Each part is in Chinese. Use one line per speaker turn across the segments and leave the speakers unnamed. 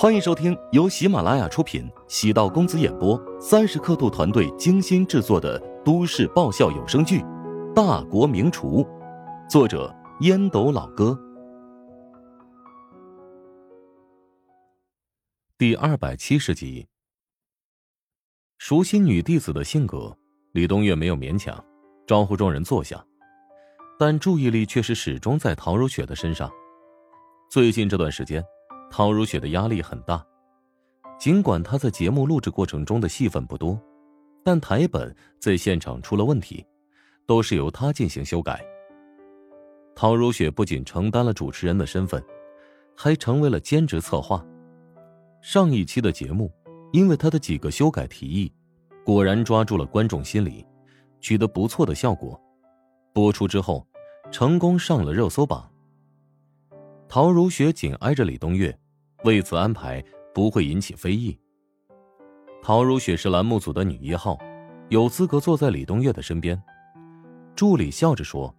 欢迎收听由喜马拉雅出品、喜道公子演播、三十刻度团队精心制作的都市爆笑有声剧《大国名厨》，作者烟斗老哥，第二百七十集。熟悉女弟子的性格，李冬月没有勉强，招呼众人坐下，但注意力却是始终在陶如雪的身上。最近这段时间。陶如雪的压力很大，尽管她在节目录制过程中的戏份不多，但台本在现场出了问题，都是由她进行修改。陶如雪不仅承担了主持人的身份，还成为了兼职策划。上一期的节目，因为她的几个修改提议，果然抓住了观众心理，取得不错的效果。播出之后，成功上了热搜榜。陶如雪紧挨着李东月，为此安排不会引起非议。陶如雪是栏目组的女一号，有资格坐在李东月的身边。助理笑着说：“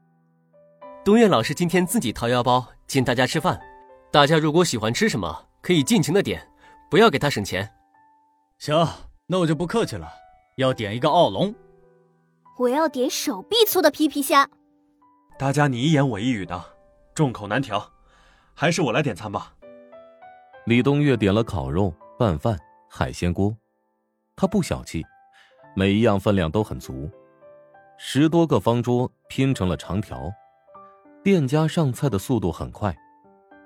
东月老师今天自己掏腰包请大家吃饭，大家如果喜欢吃什么，可以尽情的点，不要给他省钱。”
行，那我就不客气了，要点一个奥龙。
我要点手臂粗的皮皮虾。
大家你一言我一语的，众口难调。还是我来点餐吧。
李冬月点了烤肉、拌饭、海鲜锅，他不小气，每一样分量都很足。十多个方桌拼成了长条，店家上菜的速度很快。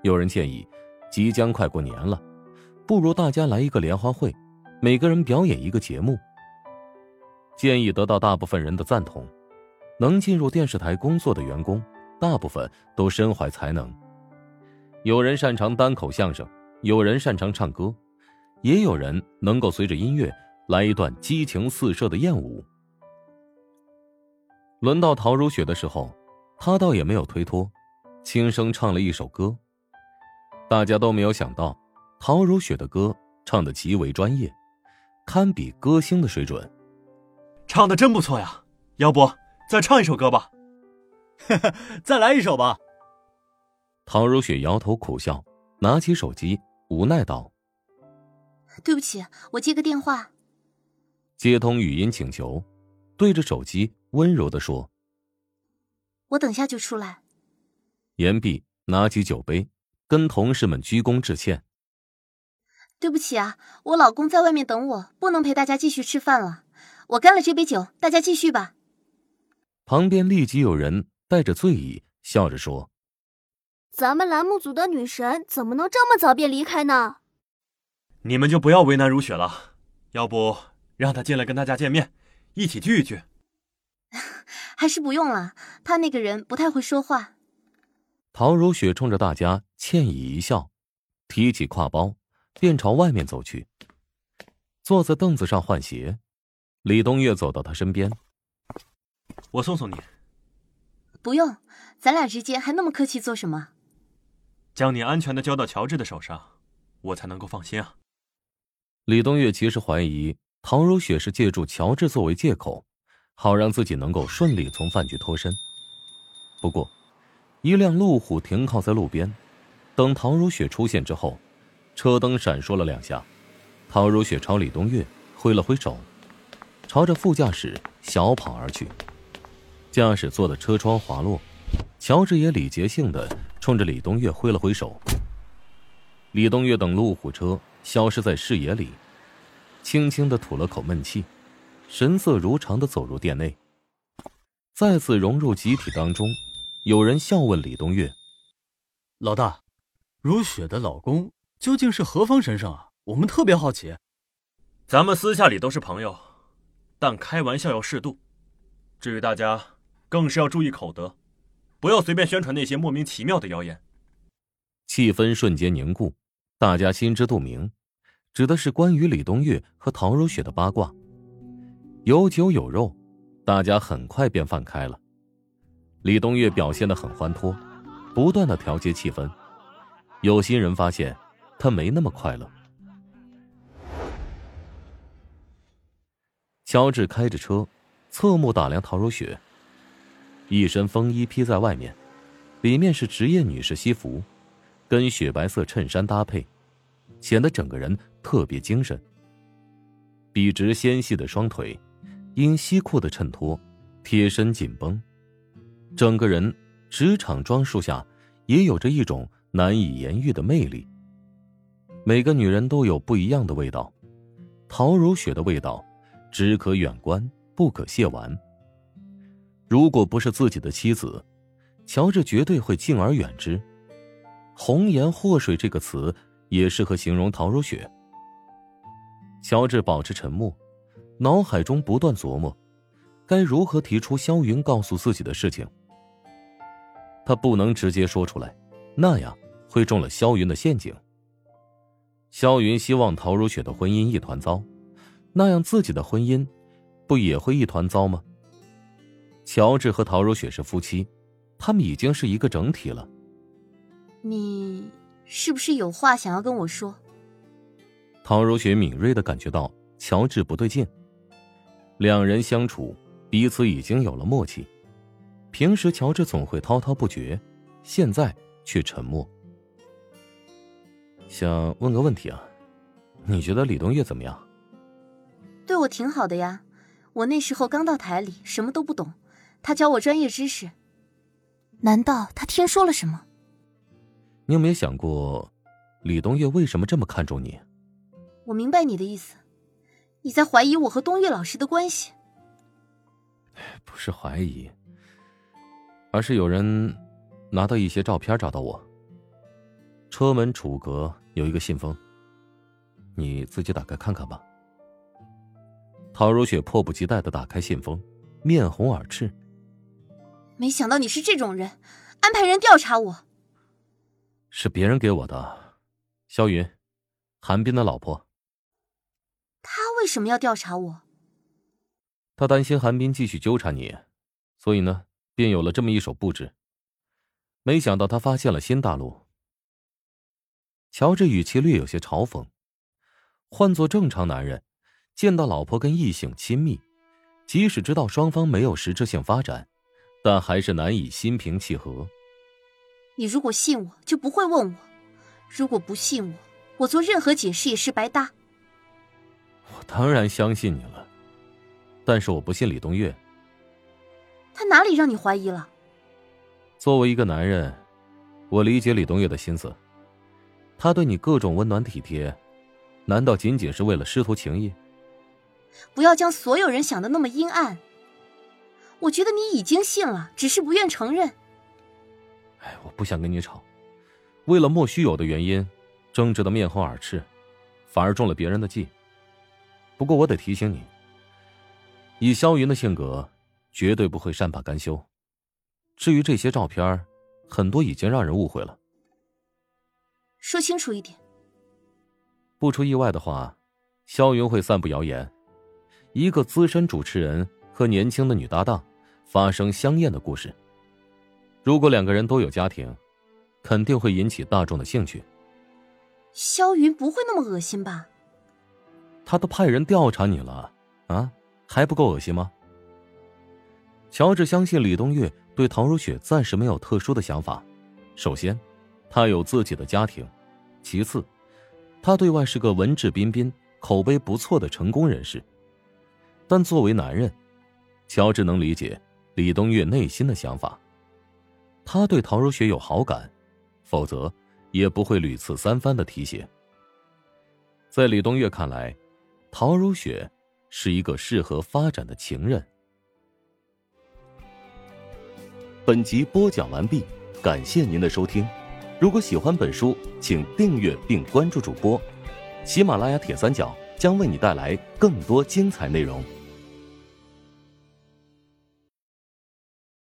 有人建议，即将快过年了，不如大家来一个联欢会，每个人表演一个节目。建议得到大部分人的赞同。能进入电视台工作的员工，大部分都身怀才能。有人擅长单口相声，有人擅长唱歌，也有人能够随着音乐来一段激情四射的艳舞。轮到陶如雪的时候，她倒也没有推脱，轻声唱了一首歌。大家都没有想到，陶如雪的歌唱的极为专业，堪比歌星的水准。
唱的真不错呀，要不再唱一首歌吧？
再来一首吧。
陶如雪摇头苦笑，拿起手机，无奈道：“
对不起，我接个电话。”
接通语音请求，对着手机温柔的说：“
我等下就出来。”
言毕，拿起酒杯，跟同事们鞠躬致歉：“
对不起啊，我老公在外面等我，不能陪大家继续吃饭了。我干了这杯酒，大家继续吧。”
旁边立即有人带着醉意，笑着说。
咱们栏目组的女神怎么能这么早便离开呢？
你们就不要为难如雪了，要不让她进来跟大家见面，一起聚一聚。
还是不用了，她那个人不太会说话。
陶如雪冲着大家歉意一笑，提起挎包，便朝外面走去。坐在凳子上换鞋，李冬月走到他身边：“
我送送你。”
不用，咱俩之间还那么客气做什么？
将你安全的交到乔治的手上，我才能够放心啊。
李冬月其实怀疑陶如雪是借助乔治作为借口，好让自己能够顺利从饭局脱身。不过，一辆路虎停靠在路边，等陶如雪出现之后，车灯闪烁了两下，陶如雪朝李冬月挥了挥手，朝着副驾驶小跑而去。驾驶座的车窗滑落，乔治也礼节性的。冲着李东月挥了挥手。李东月等路虎车消失在视野里，轻轻的吐了口闷气，神色如常的走入店内。再次融入集体当中，有人笑问李东月：“
老大，如雪的老公究竟是何方神圣啊？我们特别好奇。”
咱们私下里都是朋友，但开玩笑要适度。至于大家，更是要注意口德。不要随便宣传那些莫名其妙的谣言。
气氛瞬间凝固，大家心知肚明，指的是关于李冬月和陶如雪的八卦。有酒有肉，大家很快便放开了。李冬月表现的很欢脱，不断的调节气氛。有心人发现，他没那么快乐。乔治开着车，侧目打量陶如雪。一身风衣披在外面，里面是职业女士西服，跟雪白色衬衫搭配，显得整个人特别精神。笔直纤细的双腿，因西裤的衬托，贴身紧绷，整个人职场装束下也有着一种难以言喻的魅力。每个女人都有不一样的味道，陶如雪的味道，只可远观，不可亵玩。如果不是自己的妻子，乔治绝对会敬而远之。红颜祸水这个词也适合形容陶如雪。乔治保持沉默，脑海中不断琢磨，该如何提出萧云告诉自己的事情。他不能直接说出来，那样会中了萧云的陷阱。萧云希望陶如雪的婚姻一团糟，那样自己的婚姻不也会一团糟吗？乔治和陶如雪是夫妻，他们已经是一个整体了。
你是不是有话想要跟我说？
陶如雪敏锐的感觉到乔治不对劲，两人相处彼此已经有了默契。平时乔治总会滔滔不绝，现在却沉默。想问个问题啊，你觉得李东月怎么样？
对我挺好的呀，我那时候刚到台里，什么都不懂，他教我专业知识。难道他听说了什么？
你有没有想过，李东月为什么这么看重你？
我明白你的意思，你在怀疑我和东岳老师的关系。
不是怀疑，而是有人拿到一些照片找到我。车门楚阁有一个信封，你自己打开看看吧。陶如雪迫不及待的打开信封，面红耳赤。
没想到你是这种人，安排人调查我。
是别人给我的，萧云，韩冰的老婆。
他为什么要调查我？
他担心韩冰继续纠缠你，所以呢，便有了这么一手布置。没想到他发现了新大陆。乔治语气略有些嘲讽。换做正常男人，见到老婆跟异性亲密，即使知道双方没有实质性发展，但还是难以心平气和。
你如果信我，就不会问我；如果不信我，我做任何解释也是白搭。
我当然相信你了，但是我不信李东岳。
他哪里让你怀疑了？
作为一个男人，我理解李东岳的心思。他对你各种温暖体贴，难道仅仅是为了师徒情谊？
不要将所有人想的那么阴暗。我觉得你已经信了，只是不愿承认。
哎，我不想跟你吵，为了莫须有的原因，争执的面红耳赤，反而中了别人的计。不过我得提醒你，以萧云的性格，绝对不会善罢甘休。至于这些照片，很多已经让人误会了。
说清楚一点。
不出意外的话，萧云会散布谣言，一个资深主持人和年轻的女搭档发生香艳的故事。如果两个人都有家庭，肯定会引起大众的兴趣。
萧云不会那么恶心吧？
他都派人调查你了，啊，还不够恶心吗？乔治相信李东月对陶如雪暂时没有特殊的想法。首先，他有自己的家庭；其次，他对外是个文质彬彬、口碑不错的成功人士。但作为男人，乔治能理解李东岳内心的想法。他对陶如雪有好感，否则也不会屡次三番的提携。在李东岳看来，陶如雪是一个适合发展的情人。本集播讲完毕，感谢您的收听。如果喜欢本书，请订阅并关注主播。喜马拉雅铁三角将为你带来更多精彩内容。